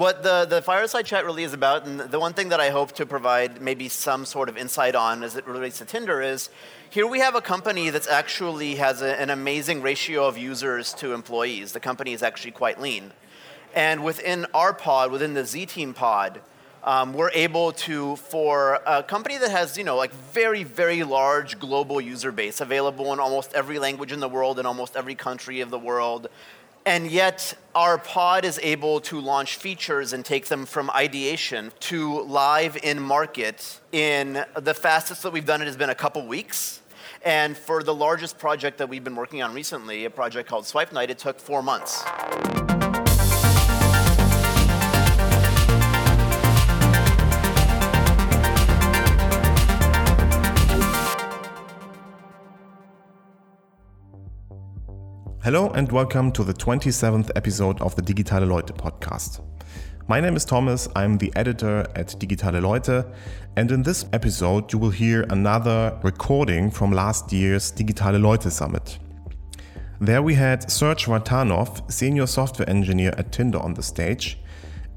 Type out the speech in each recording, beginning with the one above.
what the, the fireside chat really is about, and the one thing that I hope to provide maybe some sort of insight on as it relates to Tinder is here we have a company that actually has a, an amazing ratio of users to employees. The company is actually quite lean. And within our pod, within the Z Team pod, um, we're able to, for a company that has, you know, like very, very large global user base available in almost every language in the world, in almost every country of the world, and yet our pod is able to launch features and take them from ideation to live in market in the fastest that we've done it has been a couple weeks. And for the largest project that we've been working on recently, a project called Swipe Night, it took four months. Hello and welcome to the 27th episode of the Digitale Leute podcast. My name is Thomas, I'm the editor at Digitale Leute, and in this episode you will hear another recording from last year's Digitale Leute Summit. There we had Serge Vartanov, senior software engineer at Tinder, on the stage,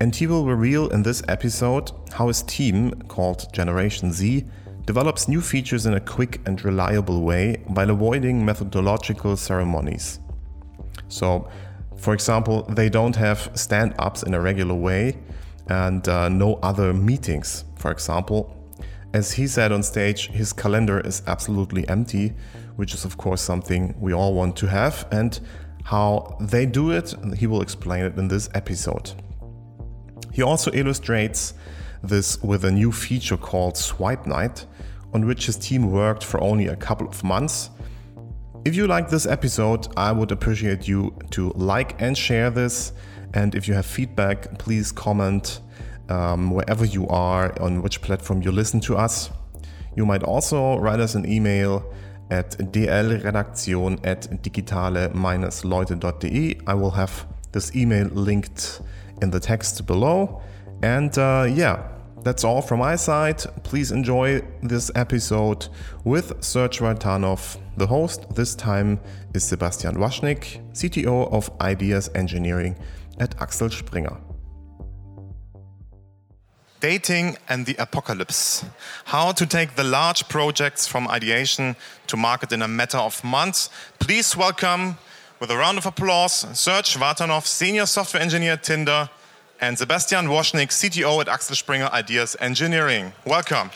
and he will reveal in this episode how his team, called Generation Z, develops new features in a quick and reliable way while avoiding methodological ceremonies. So, for example, they don't have stand ups in a regular way and uh, no other meetings, for example. As he said on stage, his calendar is absolutely empty, which is, of course, something we all want to have. And how they do it, he will explain it in this episode. He also illustrates this with a new feature called Swipe Night, on which his team worked for only a couple of months if you like this episode, I would appreciate you to like and share this. And if you have feedback, please comment um, wherever you are, on which platform you listen to us. You might also write us an email at dlredaktion at digitale-leute.de. I will have this email linked in the text below. And uh, yeah, that's all from my side. Please enjoy this episode with Serge Vartanov. The host this time is Sebastian Waschnik, CTO of Ideas Engineering at Axel Springer. Dating and the apocalypse. How to take the large projects from ideation to market in a matter of months. Please welcome, with a round of applause, Serge Vartanov, Senior Software Engineer Tinder and Sebastian Waschnik, CTO at Axel Springer Ideas Engineering. Welcome.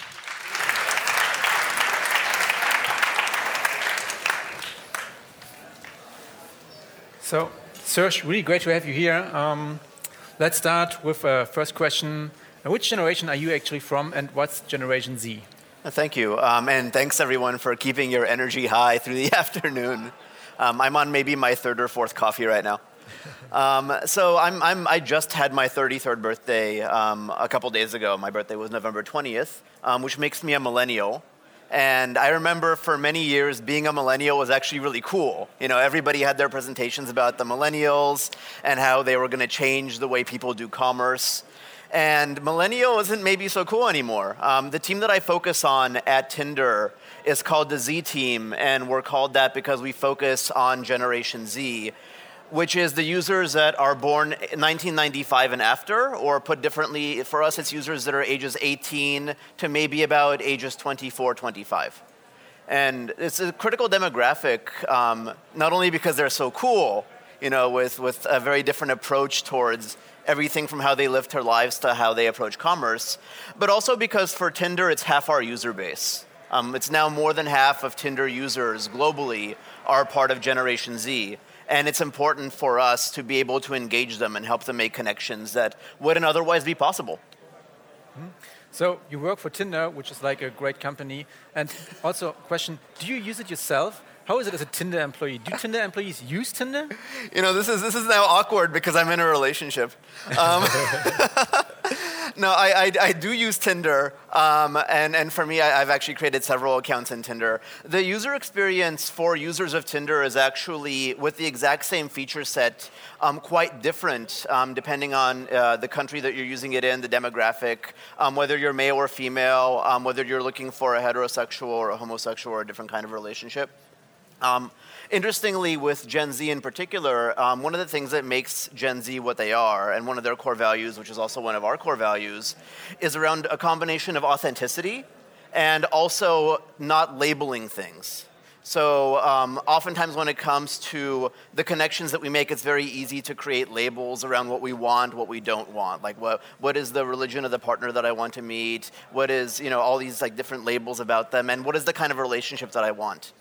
So, Serge, really great to have you here. Um, let's start with a first question. Which generation are you actually from, and what's Generation Z? Thank you, um, and thanks everyone for keeping your energy high through the afternoon. Um, I'm on maybe my third or fourth coffee right now. Um, so I'm, I'm, i just had my 33rd birthday um, a couple days ago. My birthday was November 20th, um, which makes me a millennial. And I remember for many years being a millennial was actually really cool. You know, everybody had their presentations about the millennials and how they were going to change the way people do commerce. And millennial isn't maybe so cool anymore. Um, the team that I focus on at Tinder is called the Z Team, and we're called that because we focus on Generation Z which is the users that are born 1995 and after, or put differently, for us, it's users that are ages 18 to maybe about ages 24, 25. And it's a critical demographic, um, not only because they're so cool, you know, with, with a very different approach towards everything from how they live their lives to how they approach commerce, but also because for Tinder, it's half our user base. Um, it's now more than half of Tinder users globally are part of Generation Z and it's important for us to be able to engage them and help them make connections that wouldn't otherwise be possible. Mm-hmm. So you work for Tinder, which is like a great company. And also, question: Do you use it yourself? How is it as a Tinder employee? Do Tinder employees use Tinder? You know, this is this is now awkward because I'm in a relationship. Um, no, I, I, I, do use Tinder, um, and, and for me, I, have actually created several accounts in Tinder. The user experience for users of Tinder is actually, with the exact same feature set, um, quite different um, depending on uh, the country that you're using it in, the demographic, um, whether you're male or female, um, whether you're looking for a heterosexual or a homosexual or a different kind of relationship. Um, interestingly, with Gen Z in particular, um, one of the things that makes Gen Z what they are, and one of their core values, which is also one of our core values, is around a combination of authenticity and also not labeling things. So, um, oftentimes, when it comes to the connections that we make, it's very easy to create labels around what we want, what we don't want. Like, what, what is the religion of the partner that I want to meet? What is, you know, all these like different labels about them, and what is the kind of relationship that I want?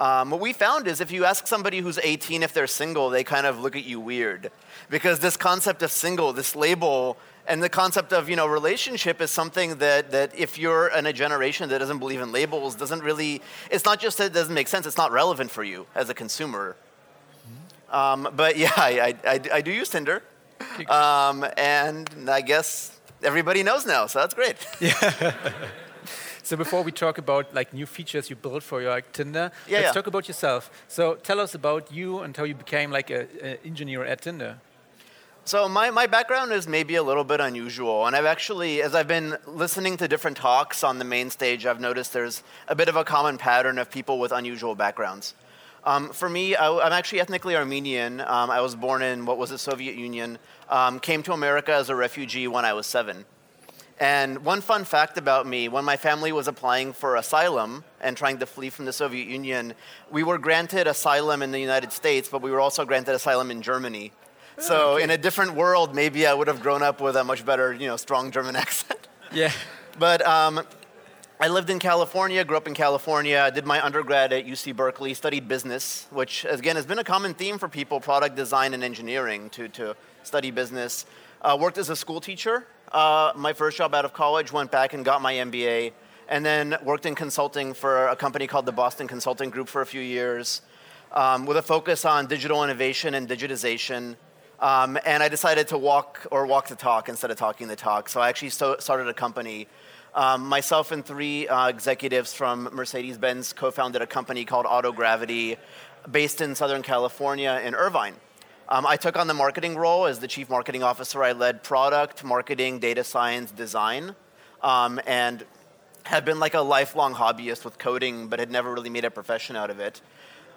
Um, what we found is if you ask somebody who's 18 if they're single, they kind of look at you weird. Because this concept of single, this label, and the concept of you know relationship is something that, that if you're in a generation that doesn't believe in labels, doesn't really, it's not just that it doesn't make sense, it's not relevant for you as a consumer. Um, but yeah, I, I, I, do use Tinder. Um, and I guess everybody knows now, so that's great. Yeah. So before we talk about like new features you built for your like, Tinder, yeah, let's yeah. talk about yourself. So tell us about you and how you became like an engineer at Tinder. So my, my background is maybe a little bit unusual, and I've actually, as I've been listening to different talks on the main stage, I've noticed there's a bit of a common pattern of people with unusual backgrounds. Um, for me, I, am actually ethnically Armenian. Um, I was born in what was the Soviet Union. Um, came to America as a refugee when I was seven. And one fun fact about me when my family was applying for asylum and trying to flee from the Soviet Union, we were granted asylum in the United States, but we were also granted asylum in Germany. So, in a different world, maybe I would have grown up with a much better, you know, strong German accent. Yeah. But um, I lived in California, grew up in California, did my undergrad at UC Berkeley, studied business, which again has been a common theme for people, product design and engineering, to, to study business. Uh, worked as a school teacher uh, my first job out of college, went back and got my MBA, and then worked in consulting for a company called the Boston Consulting Group for a few years, um, with a focus on digital innovation and digitization. Um, and I decided to walk or walk the talk instead of talking the talk. So I actually st- started a company. Um, myself and three uh, executives from Mercedes Benz co founded a company called Autogravity based in Southern California in Irvine. Um, I took on the marketing role as the chief marketing officer. I led product, marketing, data science, design, um, and had been like a lifelong hobbyist with coding, but had never really made a profession out of it.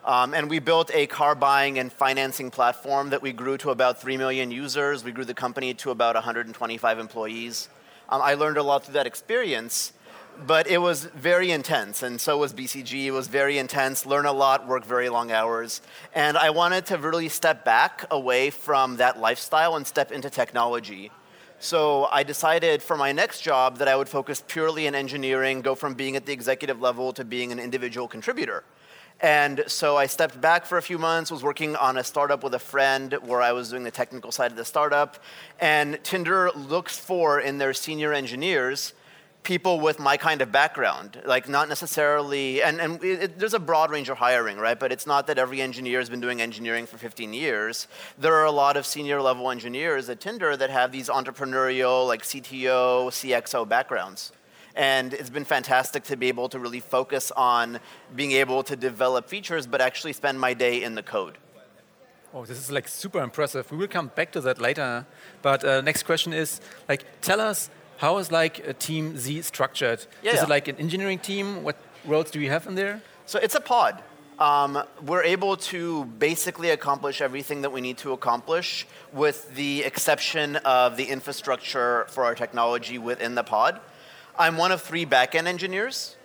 Um, and we built a car buying and financing platform that we grew to about 3 million users. We grew the company to about 125 employees. Um, I learned a lot through that experience but it was very intense, and so was BCG. It was very intense, learn a lot, work very long hours. And I wanted to really step back away from that lifestyle and step into technology. So I decided for my next job that I would focus purely in engineering, go from being at the executive level to being an individual contributor. And so I stepped back for a few months, was working on a startup with a friend where I was doing the technical side of the startup. And Tinder looks for in their senior engineers people with my kind of background, like not necessarily, and, and it, there's a broad range of hiring, right? But it's not that every engineer has been doing engineering for 15 years. There are a lot of senior level engineers at Tinder that have these entrepreneurial, like CTO, CXO backgrounds. And it's been fantastic to be able to really focus on being able to develop features, but actually spend my day in the code. Oh, this is like super impressive. We will come back to that later. But uh, next question is like, tell us how is like a team Z structured? Yeah, is yeah. it like an engineering team? What roles do you have in there? So it's a pod. Um, we're able to basically accomplish everything that we need to accomplish with the exception of the infrastructure for our technology within the pod. I'm one of three backend engineers.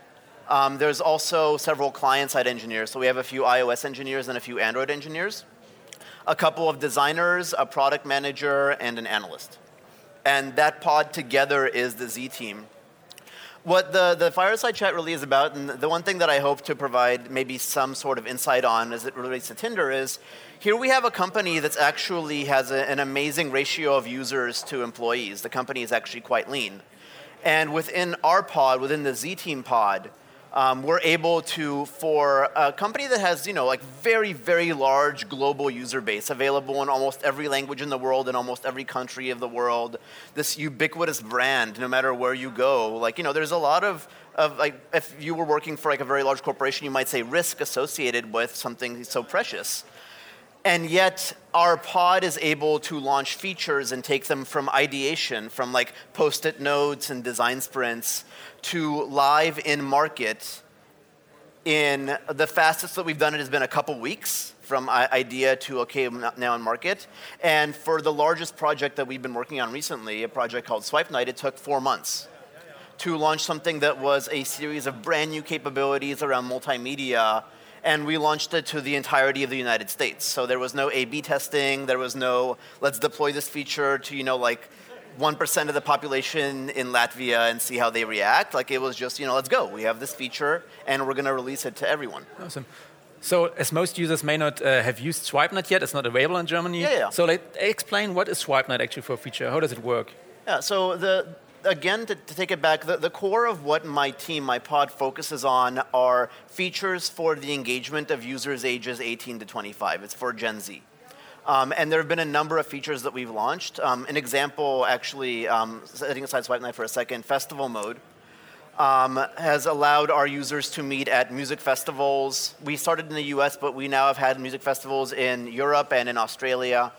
Um, there's also several client side engineers. So we have a few iOS engineers and a few Android engineers, a couple of designers, a product manager, and an analyst and that pod together is the Z team. What the, the fireside chat really is about, and the one thing that I hope to provide maybe some sort of insight on as it relates to Tinder is here we have a company that actually has a, an amazing ratio of users to employees. The company is actually quite lean. And within our pod, within the Z Team pod, um, we're able to, for a company that has, you know, like very, very large global user base available in almost every language in the world, in almost every country of the world, this ubiquitous brand, no matter where you go. Like, you know, there's a lot of, of like, if you were working for like a very large corporation, you might say risk associated with something so precious. And yet, our pod is able to launch features and take them from ideation, from like post it notes and design sprints, to live in market in the fastest that we've done it has been a couple weeks from idea to okay now in market. And for the largest project that we've been working on recently, a project called Swipe Night, it took four months to launch something that was a series of brand new capabilities around multimedia and we launched it to the entirety of the United States. So there was no A/B testing. There was no let's deploy this feature to you know like 1% of the population in Latvia and see how they react. Like it was just, you know, let's go. We have this feature and we're going to release it to everyone. Awesome. So, as most users may not uh, have used Swipe Night yet, it's not available in Germany. Yeah, yeah. So, like, explain what is Swipe Night actually for a feature? How does it work? Yeah. So the again to, to take it back, the, the core of what my team, my pod, focuses on are features for the engagement of users ages 18 to 25. It's for Gen Z. Um, and there have been a number of features that we've launched. Um, an example, actually, um, setting aside Swipe Night for a second, Festival Mode um, has allowed our users to meet at music festivals. We started in the US, but we now have had music festivals in Europe and in Australia.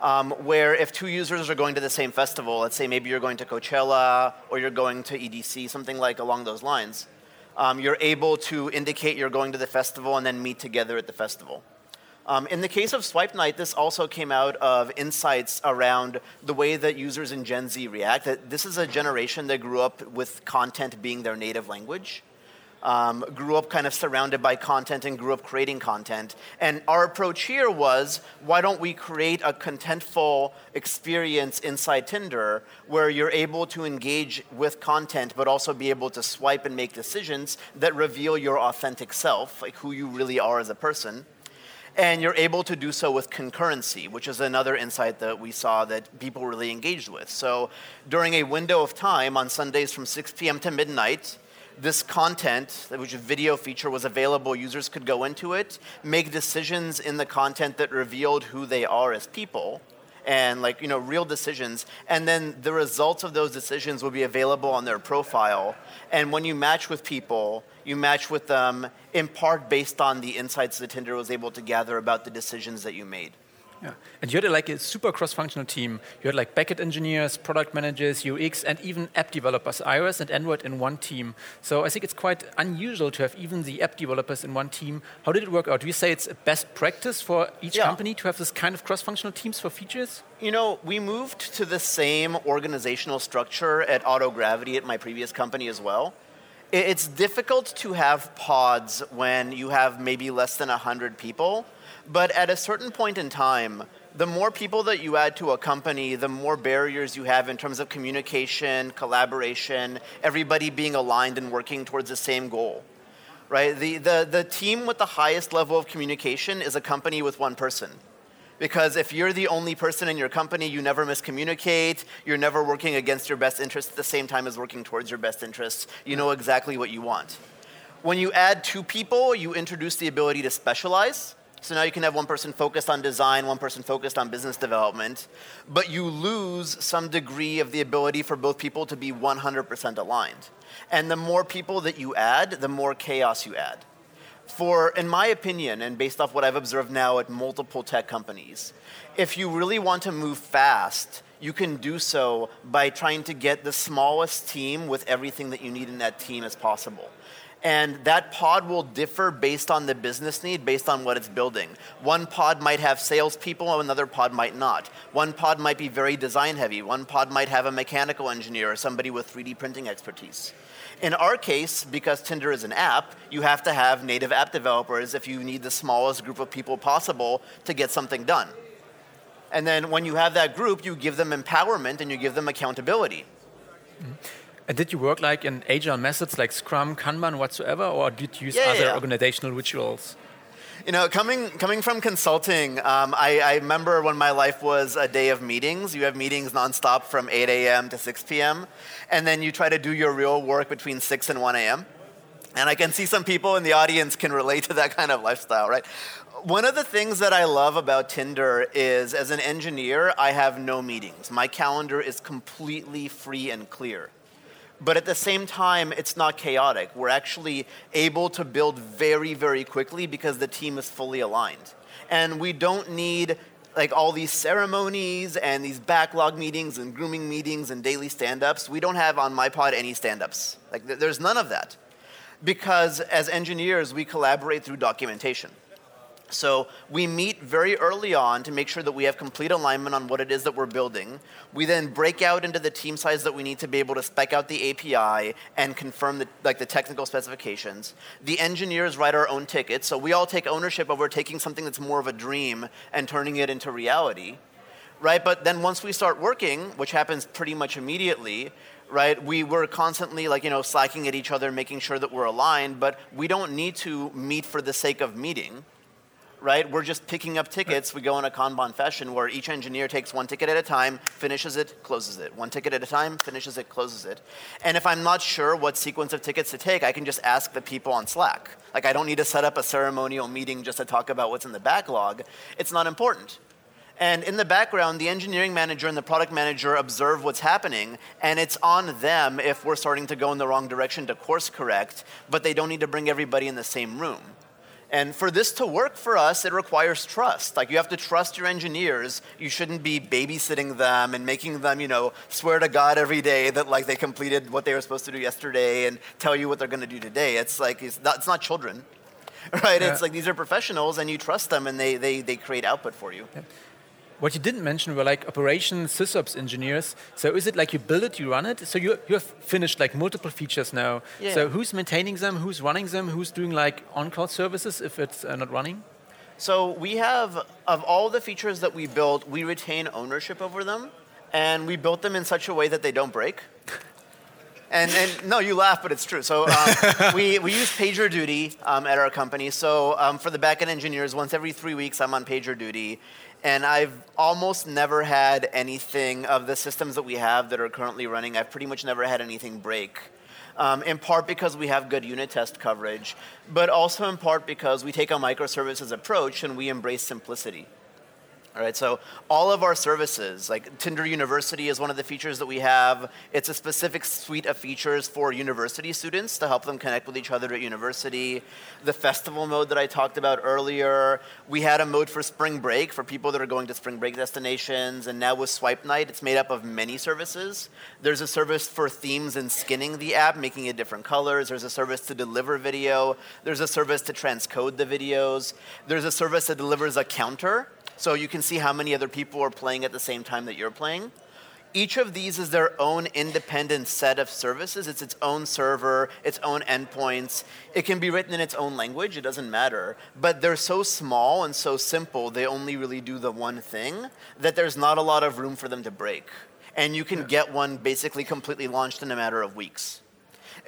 Um, where if two users are going to the same festival, let's say maybe you're going to Coachella or you're going to EDC, something like along those lines, um, you're able to indicate you're going to the festival and then meet together at the festival. Um, in the case of Swipe Night, this also came out of insights around the way that users in Gen Z react. That this is a generation that grew up with content being their native language. Um, grew up kind of surrounded by content and grew up creating content. And our approach here was why don't we create a contentful experience inside Tinder where you're able to engage with content but also be able to swipe and make decisions that reveal your authentic self, like who you really are as a person and you're able to do so with concurrency, which is another insight that we saw that people really engaged with. So during a window of time on Sundays from 6 p.m. to midnight, this content, which a video feature was available, users could go into it, make decisions in the content that revealed who they are as people and like you know real decisions. And then the results of those decisions will be available on their profile. And when you match with people you match with them in part based on the insights that tinder was able to gather about the decisions that you made yeah. And you had like a super cross-functional team. You had like backend engineers, product managers, UX, and even app developers, iOS and Android in one team. So I think it's quite unusual to have even the app developers in one team. How did it work out? Do you say it's a best practice for each yeah. company to have this kind of cross-functional teams for features? You know, we moved to the same organizational structure at Autogravity at my previous company as well. It's difficult to have pods when you have maybe less than 100 people but at a certain point in time, the more people that you add to a company, the more barriers you have in terms of communication, collaboration, everybody being aligned and working towards the same goal. Right? The, the, the team with the highest level of communication is a company with one person. Because if you're the only person in your company, you never miscommunicate, you're never working against your best interests at the same time as working towards your best interests. You know exactly what you want. When you add two people, you introduce the ability to specialize so now you can have one person focused on design, one person focused on business development, but you lose some degree of the ability for both people to be 100% aligned. And the more people that you add, the more chaos you add. For, in my opinion, and based off what I've observed now at multiple tech companies, if you really want to move fast, you can do so by trying to get the smallest team with everything that you need in that team as possible. And that pod will differ based on the business need, based on what it's building. One pod might have salespeople, another pod might not. One pod might be very design heavy. One pod might have a mechanical engineer or somebody with 3D printing expertise. In our case, because Tinder is an app, you have to have native app developers if you need the smallest group of people possible to get something done. And then when you have that group, you give them empowerment and you give them accountability. Mm-hmm. And did you work like in agile methods like Scrum, Kanban, whatsoever, or did you use yeah, other yeah. organizational rituals? You know, coming coming from consulting, um, I, I, remember when my life was a day of meetings. You have meetings nonstop from 8 a.m. to 6 p.m., and then you try to do your real work between 6 and 1 a.m. And I can see some people in the audience can relate to that kind of lifestyle, right? One of the things that I love about Tinder is, as an engineer, I have no meetings. My calendar is completely free and clear but at the same time, it's not chaotic. We're actually able to build very, very quickly because the team is fully aligned. And we don't need like all these ceremonies and these backlog meetings and grooming meetings and daily stand-ups. We don't have on my pod any stand-ups. Like there's none of that. Because as engineers, we collaborate through documentation. So we meet very early on to make sure that we have complete alignment on what it is that we're building. We then break out into the team size that we need to be able to spec out the API and confirm the, like the technical specifications. The engineers write our own tickets, so we all take ownership over taking something that's more of a dream and turning it into reality. Right? But then once we start working, which happens pretty much immediately, right? We were constantly like, you know, slacking at each other, making sure that we're aligned, but we don't need to meet for the sake of meeting right? We're just picking up tickets. We go in a Kanban fashion where each engineer takes one ticket at a time, finishes it, closes it. One ticket at a time, finishes it, closes it. And if I'm not sure what sequence of tickets to take, I can just ask the people on Slack. Like, I don't need to set up a ceremonial meeting just to talk about what's in the backlog. It's not important. And in the background, the engineering manager and the product manager observe what's happening, and it's on them if we're starting to go in the wrong direction to course correct, but they don't need to bring everybody in the same room. And for this to work for us, it requires trust. Like you have to trust your engineers. You shouldn't be babysitting them and making them, you know, swear to God every day that like they completed what they were supposed to do yesterday and tell you what they're going to do today. It's like it's not, it's not children, right? Yeah. It's like these are professionals and you trust them and they they, they create output for you. Yeah. What you didn't mention were like operations sysops engineers. So is it like you build it, you run it? So you, you have finished like multiple features now. Yeah. So who's maintaining them? Who's running them? Who's doing like on-call services if it's uh, not running? So we have, of all the features that we built, we retain ownership over them. And we built them in such a way that they don't break. And, and, no, you laugh, but it's true. So um, we, we use PagerDuty um, at our company. So um, for the backend engineers, once every three weeks, I'm on PagerDuty and I've almost never had anything of the systems that we have that are currently running. I've pretty much never had anything break. Um, in part because we have good unit test coverage, but also in part because we take a microservices approach and we embrace simplicity. All right, so all of our services, like Tinder University is one of the features that we have. It's a specific suite of features for university students to help them connect with each other at university. The festival mode that I talked about earlier, we had a mode for spring break for people that are going to spring break destinations, and now with Swipe Night, it's made up of many services. There's a service for themes and skinning the app, making it different colors. There's a service to deliver video. There's a service to transcode the videos. There's a service that delivers a counter so you can see how many other people are playing at the same time that you're playing. Each of these is their own independent set of services. It's its own server, its own endpoints. It can be written in its own language, it doesn't matter. But they're so small and so simple, they only really do the one thing that there's not a lot of room for them to break. And you can get one basically completely launched in a matter of weeks.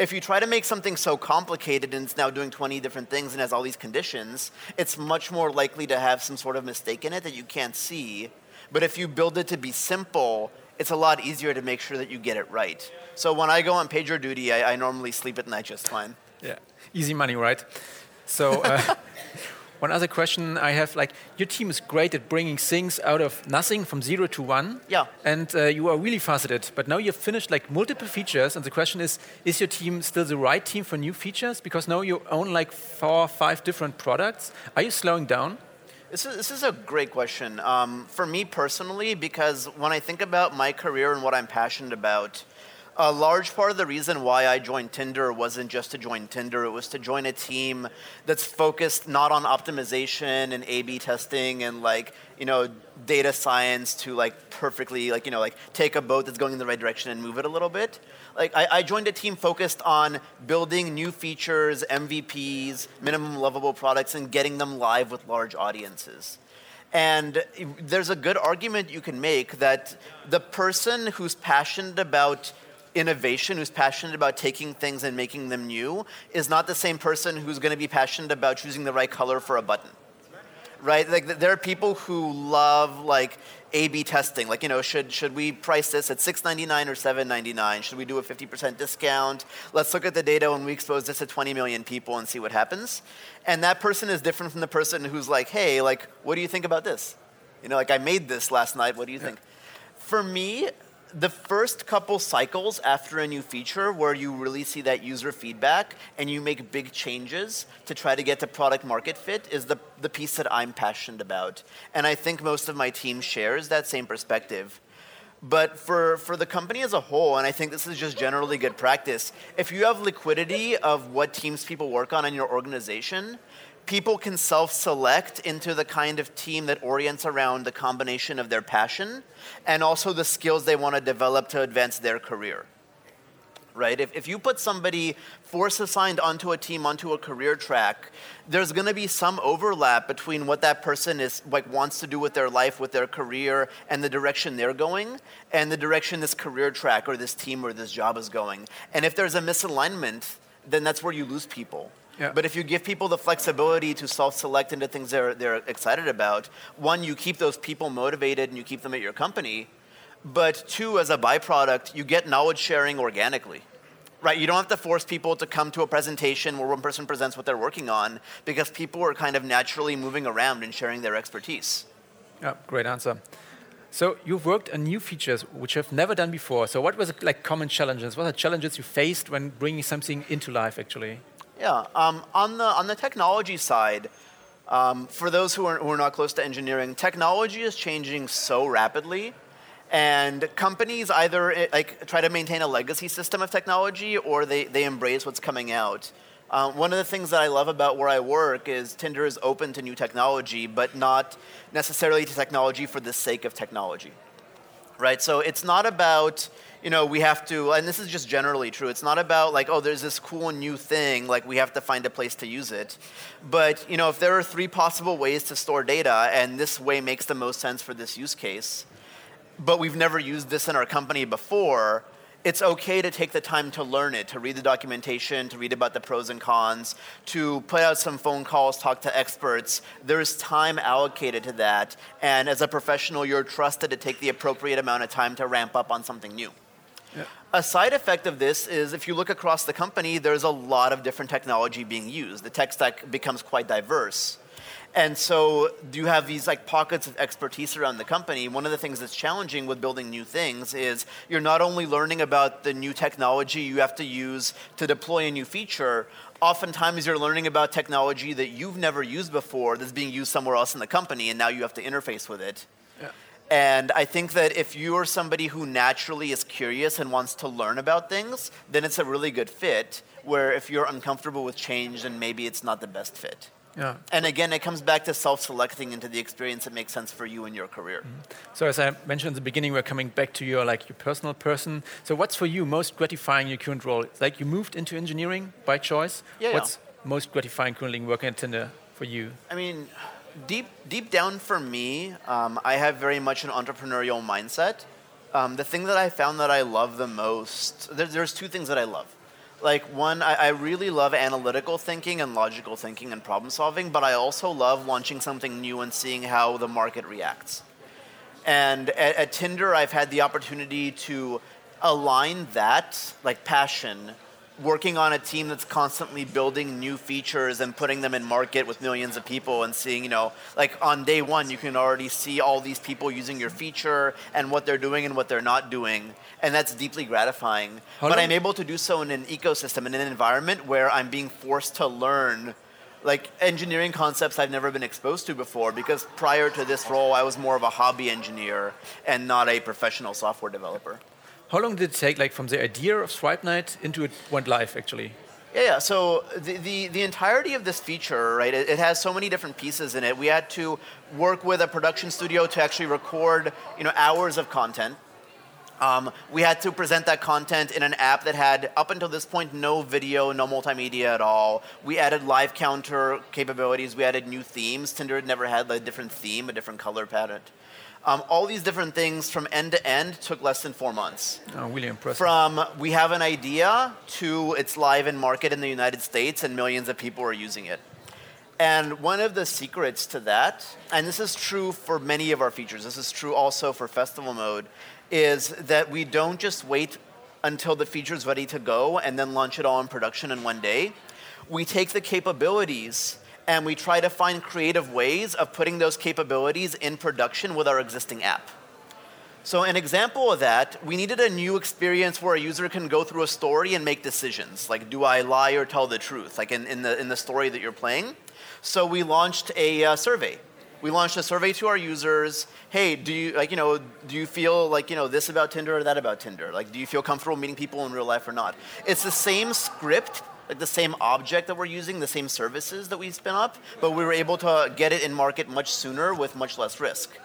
If you try to make something so complicated and it's now doing 20 different things and has all these conditions, it's much more likely to have some sort of mistake in it that you can't see. But if you build it to be simple, it's a lot easier to make sure that you get it right. So when I go on PagerDuty, I, I normally sleep at night just fine. Yeah, easy money, right? So uh, One other question I have, like your team is great at bringing things out of nothing from zero to one. Yeah. And uh, you are really fast at it. But now you've finished like multiple features, and the question is, is your team still the right team for new features? Because now you own like four, or five different products. Are you slowing down? This is, this is a great question. Um, for me personally, because when I think about my career and what I'm passionate about, a large part of the reason why I joined Tinder wasn't just to join Tinder, it was to join a team that's focused not on optimization and A B testing and like, you know, data science to like perfectly, like, you know, like take a boat that's going in the right direction and move it a little bit. Like, I, I joined a team focused on building new features, MVPs, minimum lovable products, and getting them live with large audiences. And there's a good argument you can make that the person who's passionate about innovation, who's passionate about taking things and making them new, is not the same person who's going to be passionate about choosing the right color for a button. Right? Like there are people who love like A/B testing. Like you know, should should we price this at $6.99 or $7.99? Should we do a 50% discount? Let's look at the data when we expose this to 20 million people and see what happens. And that person is different from the person who's like, hey, like, what do you think about this? You know, like I made this last night. What do you think? For me, the first couple cycles after a new feature where you really see that user feedback and you make big changes to try to get to product market fit is the, the piece that I'm passionate about. And I think most of my team shares that same perspective. But for, for the company as a whole, and I think this is just generally good practice, if you have liquidity of what teams people work on in your organization, people can self select into the kind of team that orients around the combination of their passion and also the skills they want to develop to advance their career right? If, if you put somebody force assigned onto a team, onto a career track, there's going to be some overlap between what that person is like wants to do with their life, with their career, and the direction they're going, and the direction this career track or this team or this job is going. And if there's a misalignment, then that's where you lose people. Yeah. But if you give people the flexibility to self-select into things they're, they're excited about, one, you keep those people motivated and you keep them at your company, but two, as a byproduct, you get knowledge sharing organically. Right, you don't have to force people to come to a presentation where one person presents what they're working on because people are kind of naturally moving around and sharing their expertise. Yeah, great answer. So you've worked on new features which you've never done before. So what was like common challenges? What are challenges you faced when bringing something into life actually? Yeah, um, on the on the technology side, um, for those who are, who are not close to engineering, technology is changing so rapidly and companies either eh, like try to maintain a legacy system of technology or they, they embrace what's coming out. Um, one of the things that I love about where I work is Tinder is open to new technology, but not necessarily to technology for the sake of technology. Right? So it's not about, you know, we have to, and this is just generally true, it's not about like, oh, there's this cool new thing, like we have to find a place to use it. But, you know, if there are three possible ways to store data and this way makes the most sense for this use case, but we've never used this in our company before, it's okay to take the time to learn it, to read the documentation, to read about the pros and cons, to put out some phone calls, talk to experts. There's time allocated to that. And as a professional, you're trusted to take the appropriate amount of time to ramp up on something new. Yeah. A side effect of this is if you look across the company, there's a lot of different technology being used. The tech stack becomes quite diverse. And so you have these like pockets of expertise around the company. One of the things that's challenging with building new things is you're not only learning about the new technology you have to use to deploy a new feature, oftentimes you're learning about technology that you've never used before that's being used somewhere else in the company and now you have to interface with it. Yeah. And I think that if you're somebody who naturally is curious and wants to learn about things, then it's a really good fit. Where if you're uncomfortable with change, then maybe it's not the best fit. Yeah. And again, it comes back to self-selecting into the experience that makes sense for you in your career. Mm-hmm. So as I mentioned in the beginning, we're coming back to your like your personal person. So what's for you most gratifying in your current role? Like you moved into engineering by choice. Yeah. What's yeah. most gratifying currently working at Tinder for you? I mean, deep deep down for me, um, I have very much an entrepreneurial mindset. Um, the thing that I found that I love the most, there, there's two things that I love like one I, I, really love analytical thinking and logical thinking and problem solving but i also love launching something new and seeing how the market reacts. And at, at tinder i've had the opportunity to align that like passion working on a team that's constantly building new features and putting them in market with millions of people and seeing, you know, like on day one, you can already see all these people using your feature and what they're doing and what they're not doing. And that's deeply gratifying. But I'm able to do so in an ecosystem, in an environment where I'm being forced to learn like engineering concepts I've never been exposed to before because prior to this role, I was more of a hobby engineer and not a professional software developer. How long did it take, like from the idea of Swipe Night into it went live, actually? Yeah, yeah. So the, the, the, entirety of this feature, right, it, it, has so many different pieces in it. We had to work with a production studio to actually record, you know, hours of content. Um, we had to present that content in an app that had, up until this point, no video, no multimedia at all. We added live counter capabilities. We added new themes. Tinder had never had a different theme, a different color palette. Um, all these different things from end to end took less than four months. Oh, really impressive. From we have an idea to it's live in market in the United States and millions of people are using it. And one of the secrets to that, and this is true for many of our features, this is true also for festival mode, is that we don't just wait until the feature is ready to go and then launch it all in production in one day. We take the capabilities and we try to find creative ways of putting those capabilities in production with our existing app. So, an example of that, we needed a new experience where a user can go through a story and make decisions. Like, do I lie or tell the truth? Like in, in, the, in the story that you're playing. So, we launched a uh, survey We launched a survey to our users. Hey, do you like you know do you feel like you know this about Tinder or that about Tinder? Like, do you feel comfortable meeting people in real life or not? It's the same script, like the same object that we're using, the same services that we spin up, but we were able to get it in market much sooner with much less risk.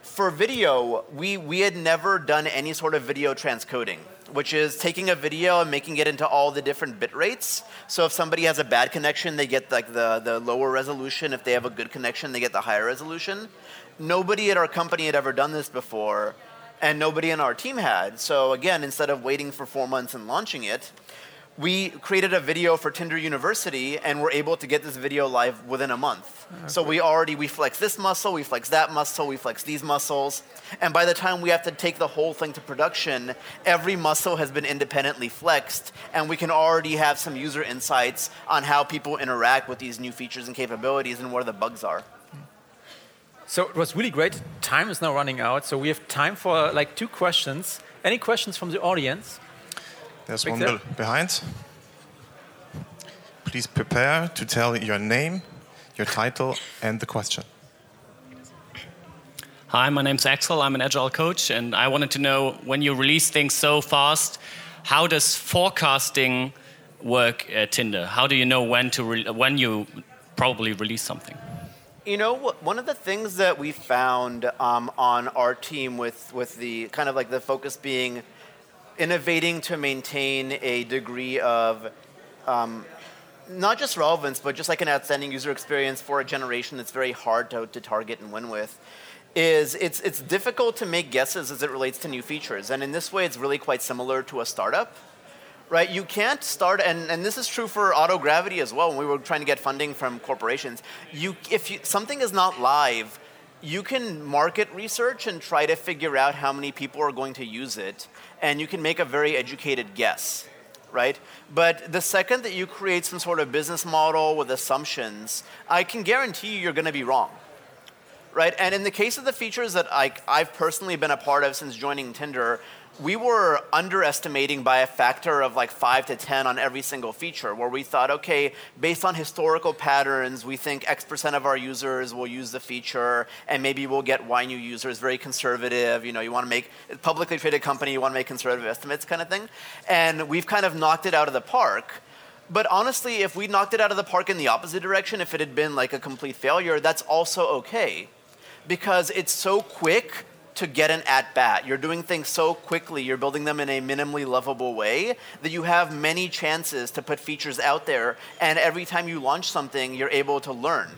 For video, we, we had never done any sort of video transcoding, which is taking a video and making it into all the different bit rates. So if somebody has a bad connection, they get like the, the lower resolution. If they have a good connection, they get the higher resolution. Nobody at our company had ever done this before, and nobody in our team had. So again, instead of waiting for four months and launching it, we created a video for Tinder University and were able to get this video live within a month. Okay. So we already we flex this muscle, we flex that muscle, we flex these muscles, and by the time we have to take the whole thing to production, every muscle has been independently flexed, and we can already have some user insights on how people interact with these new features and capabilities and where the bugs are. So it was really great. Time is now running out, so we have time for like two questions. Any questions from the audience? There's one be behind. Please prepare to tell your name, your title, and the question. Hi, my name's Axel. I'm an agile coach, and I wanted to know when you release things so fast, how does forecasting work at Tinder? How do you know when to when you probably release something? You know, one of the things that we found um, on our team with with the kind of like the focus being innovating to maintain a degree of um, not just relevance, but just like an outstanding user experience for a generation that's very hard to, to target and win with, is it's, it's difficult to make guesses as it relates to new features. And in this way, it's really quite similar to a startup. Right, you can't start, and, and this is true for autogravity as well. When we were trying to get funding from corporations, you if you, something is not live, you can market research and try to figure out how many people are going to use it, and you can make a very educated guess, right? But the second that you create some sort of business model with assumptions, I can guarantee you you're going to be wrong. Right? And in the case of the features that I, I've personally been a part of since joining Tinder, we were underestimating by a factor of like five to 10 on every single feature, where we thought, okay, based on historical patterns, we think X percent of our users will use the feature, and maybe we'll get Y new users, very conservative. You know, you want to make publicly traded company, you want to make conservative estimates kind of thing. And we've kind of knocked it out of the park. But honestly, if we knocked it out of the park in the opposite direction, if it had been like a complete failure, that's also okay. Because it's so quick to get an at bat. You're doing things so quickly, you're building them in a minimally lovable way that you have many chances to put features out there, and every time you launch something, you're able to learn.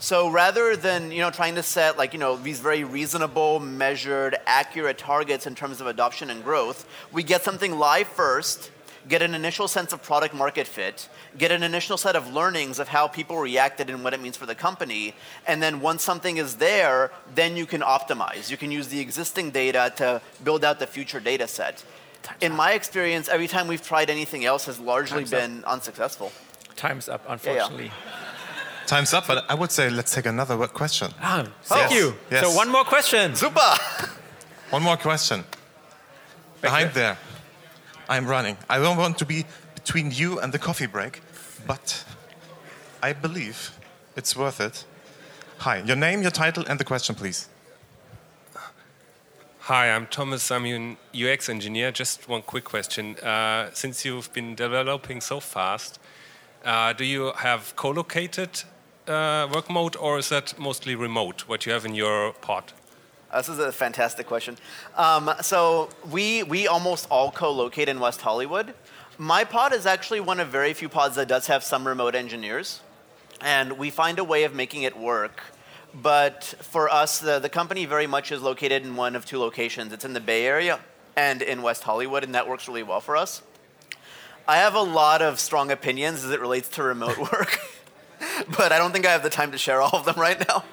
So rather than you know trying to set like you know these very reasonable, measured, accurate targets in terms of adoption and growth, we get something live first get an initial sense of product market fit, get an initial set of learnings of how people reacted and what it means for the company. And then once something is there, then you can optimize. You can use the existing data to build out the future data set. In my experience, every time we've tried anything else has largely Time's been up. unsuccessful. Time's up, unfortunately. Yeah, yeah. Time's up, but I would say let's take another question. Ah, thank you. Yes. So one more question. Super. one more question. Behind there. I'm running. I don't want to be between you and the coffee break, but I believe it's worth it. Hi, your name, your title, and the question, please. Hi, I'm Thomas. I'm an UX engineer. Just one quick question. Uh, since you've been developing so fast, uh, do you have co-located uh, work mode or is that mostly remote, what you have in your pod? This is a fantastic question. Um, so we, we almost all co-locate in West Hollywood. My pod is actually one of very few pods that does have some remote engineers. And we find a way of making it work. But for us, the, the company very much is located in one of two locations. It's in the Bay Area and in West Hollywood, and that works really well for us. I have a lot of strong opinions as it relates to remote work, but I don't think I have the time to share all of them right now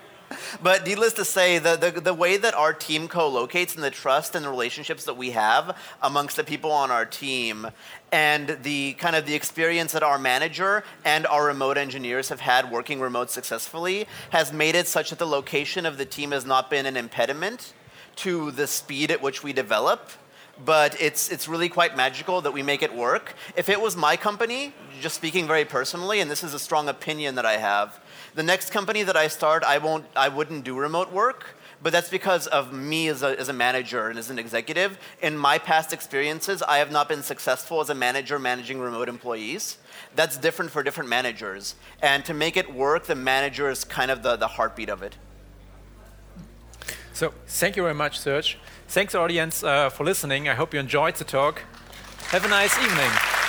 but needless to say, the, the, the way that our team co-locates and the trust and the relationships that we have amongst the people on our team and the kind of the experience that our manager and our remote engineers have had working remote successfully has made it such that the location of the team has not been an impediment to the speed at which we develop but it's, it's really quite magical that we make it work. If it was my company, just speaking very personally, and this is a strong opinion that I have, the next company that I start, I, won't, I wouldn't do remote work, but that's because of me as a, as a manager and as an executive. In my past experiences, I have not been successful as a manager managing remote employees. That's different for different managers. And to make it work, the manager is kind of the, the heartbeat of it. So, thank you very much, Serge. Thanks, audience, uh, for listening. I hope you enjoyed the talk. Have a nice evening.